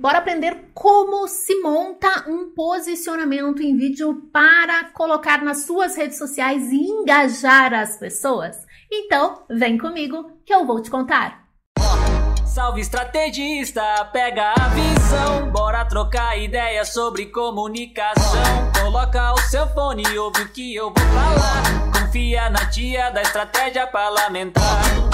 Bora aprender como se monta um posicionamento em vídeo para colocar nas suas redes sociais e engajar as pessoas? Então, vem comigo que eu vou te contar. Salve estrategista, pega a visão, bora trocar ideias sobre comunicação. Coloca o seu fone e ouve o que eu vou falar. Confia na tia da estratégia parlamentar.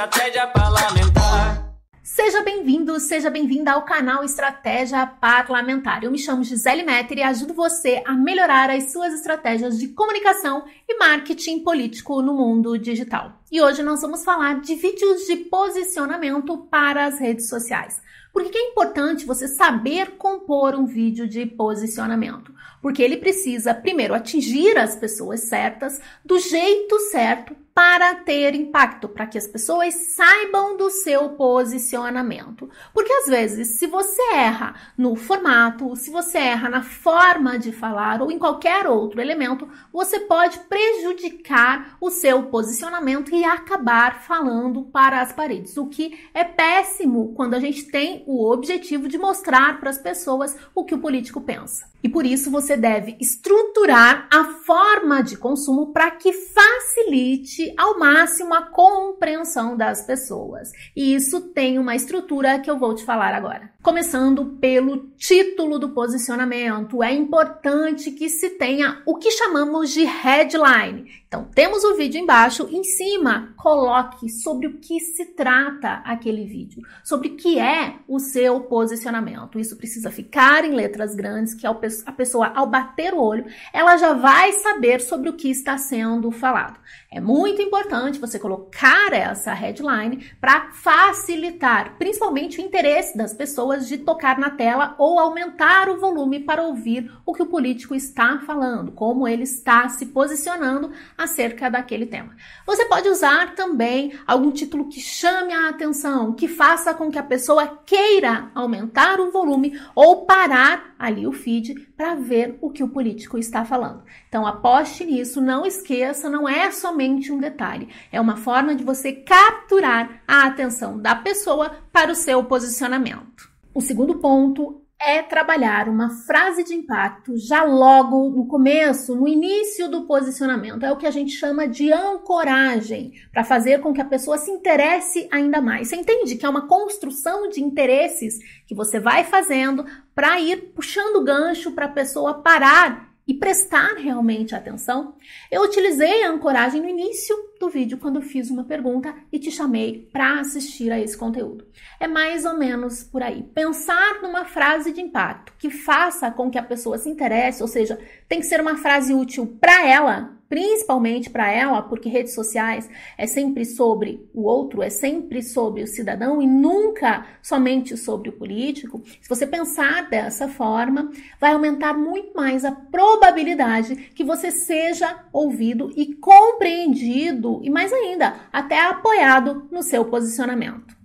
Estratégia parlamentar. Seja bem-vindo, seja bem-vinda ao canal Estratégia Parlamentar. Eu me chamo Gisele Metter e ajudo você a melhorar as suas estratégias de comunicação e marketing político no mundo digital. E hoje nós vamos falar de vídeos de posicionamento para as redes sociais. Por que é importante você saber compor um vídeo de posicionamento? Porque ele precisa, primeiro, atingir as pessoas certas do jeito certo para ter impacto, para que as pessoas saibam do seu posicionamento. Porque às vezes, se você erra no formato, se você erra na forma de falar ou em qualquer outro elemento, você pode prejudicar o seu posicionamento e acabar falando para as paredes, o que é péssimo quando a gente tem o objetivo de mostrar para as pessoas o que o político pensa. E por isso você deve estruturar a forma de consumo para que facilite ao máximo a compreensão das pessoas. E isso tem uma estrutura que eu vou te falar agora. Começando pelo título do posicionamento, é importante que se tenha o que chamamos de headline. Então, temos o vídeo embaixo, em cima, coloque sobre o que se trata aquele vídeo, sobre o que é o seu posicionamento. Isso precisa ficar em letras grandes, que a pessoa, ao bater o olho, ela já vai saber sobre o que está sendo falado. É muito importante você colocar essa headline para facilitar, principalmente, o interesse das pessoas de tocar na tela ou aumentar o volume para ouvir o que o político está falando, como ele está se posicionando acerca daquele tema. Você pode usar também algum título que chame a atenção, que faça com que a pessoa queira aumentar o volume ou parar ali o feed para ver o que o político está falando. Então aposte nisso, não esqueça, não é somente um detalhe, é uma forma de você capturar a atenção da pessoa para o seu posicionamento. O segundo ponto é trabalhar uma frase de impacto já logo no começo, no início do posicionamento. É o que a gente chama de ancoragem, para fazer com que a pessoa se interesse ainda mais. Você entende que é uma construção de interesses que você vai fazendo para ir puxando gancho para a pessoa parar e prestar realmente atenção, eu utilizei a ancoragem no início do vídeo quando fiz uma pergunta e te chamei para assistir a esse conteúdo. É mais ou menos por aí. Pensar numa frase de impacto que faça com que a pessoa se interesse, ou seja, tem que ser uma frase útil para ela, principalmente para ela, porque redes sociais é sempre sobre o outro, é sempre sobre o cidadão e nunca somente sobre o político. Se você pensar dessa forma, vai aumentar muito mais a probabilidade que você seja ouvido e compreendido e mais ainda, até apoiado no seu posicionamento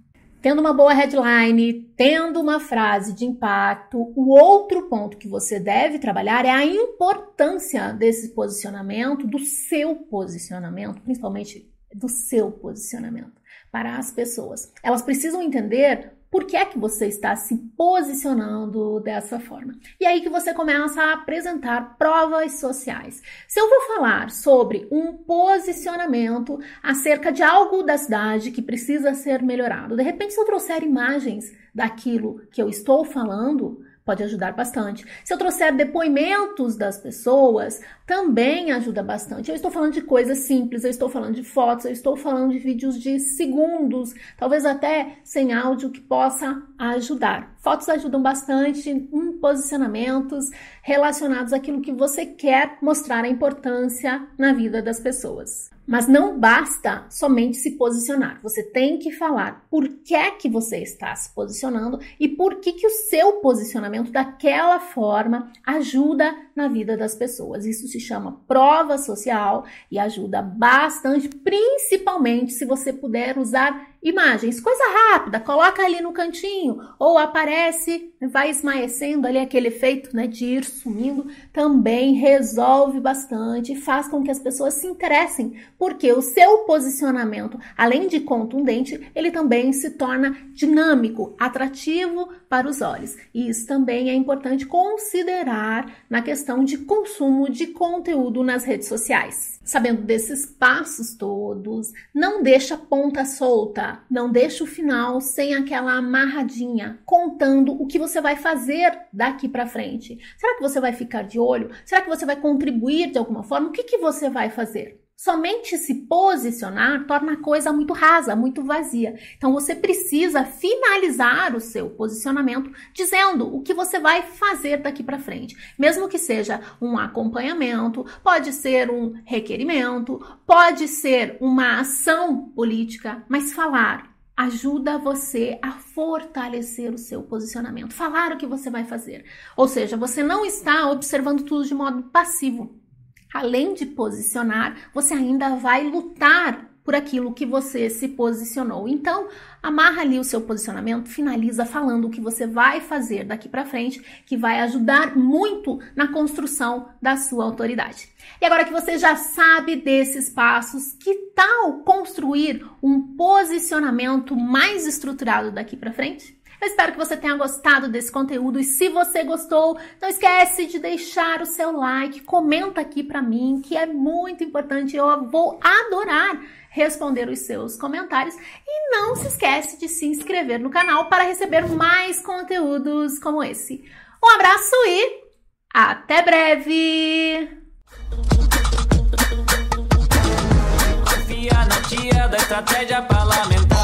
tendo uma boa headline, tendo uma frase de impacto, o outro ponto que você deve trabalhar é a importância desse posicionamento, do seu posicionamento, principalmente do seu posicionamento para as pessoas. Elas precisam entender por que é que você está se posicionando dessa forma. E aí que você começa a apresentar provas sociais. Se eu vou falar sobre um posicionamento acerca de algo da cidade que precisa ser melhorado, de repente se eu trouxer imagens daquilo que eu estou falando, pode ajudar bastante. Se eu trouxer depoimentos das pessoas, também ajuda bastante. Eu estou falando de coisas simples, eu estou falando de fotos, eu estou falando de vídeos de segundos, talvez até sem áudio que possa ajudar. Fotos ajudam bastante em posicionamentos relacionados àquilo que você quer mostrar a importância na vida das pessoas. Mas não basta somente se posicionar. Você tem que falar por que que você está se posicionando e por que que o seu posicionamento daquela forma ajuda na vida das pessoas. Isso se chama prova social e ajuda bastante, principalmente se você puder usar imagens, coisa rápida, coloca ali no cantinho ou aparece, vai esmaecendo ali aquele efeito, né, de ir sumindo, também resolve bastante faz com que as pessoas se interessem, porque o seu posicionamento, além de contundente, ele também se torna dinâmico, atrativo para os olhos. E isso também é importante considerar na questão de consumo de conteúdo nas redes sociais. Sabendo desses passos todos, não deixa ponta solta, não deixa o final sem aquela amarradinha, contando o que você vai fazer daqui para frente. Será que você vai ficar de olho? Será que você vai contribuir de alguma forma? O que, que você vai fazer? Somente se posicionar torna a coisa muito rasa, muito vazia. Então você precisa finalizar o seu posicionamento dizendo o que você vai fazer daqui para frente. Mesmo que seja um acompanhamento, pode ser um requerimento, pode ser uma ação política, mas falar ajuda você a fortalecer o seu posicionamento. Falar o que você vai fazer. Ou seja, você não está observando tudo de modo passivo além de posicionar, você ainda vai lutar por aquilo que você se posicionou. Então, amarra ali o seu posicionamento, finaliza falando o que você vai fazer daqui para frente, que vai ajudar muito na construção da sua autoridade. E agora que você já sabe desses passos, que tal construir um posicionamento mais estruturado daqui para frente? Eu espero que você tenha gostado desse conteúdo e se você gostou, não esquece de deixar o seu like, comenta aqui para mim, que é muito importante. Eu vou adorar responder os seus comentários e não se esquece de se inscrever no canal para receber mais conteúdos como esse. Um abraço e até breve. Confia na tia da estratégia parlamentar.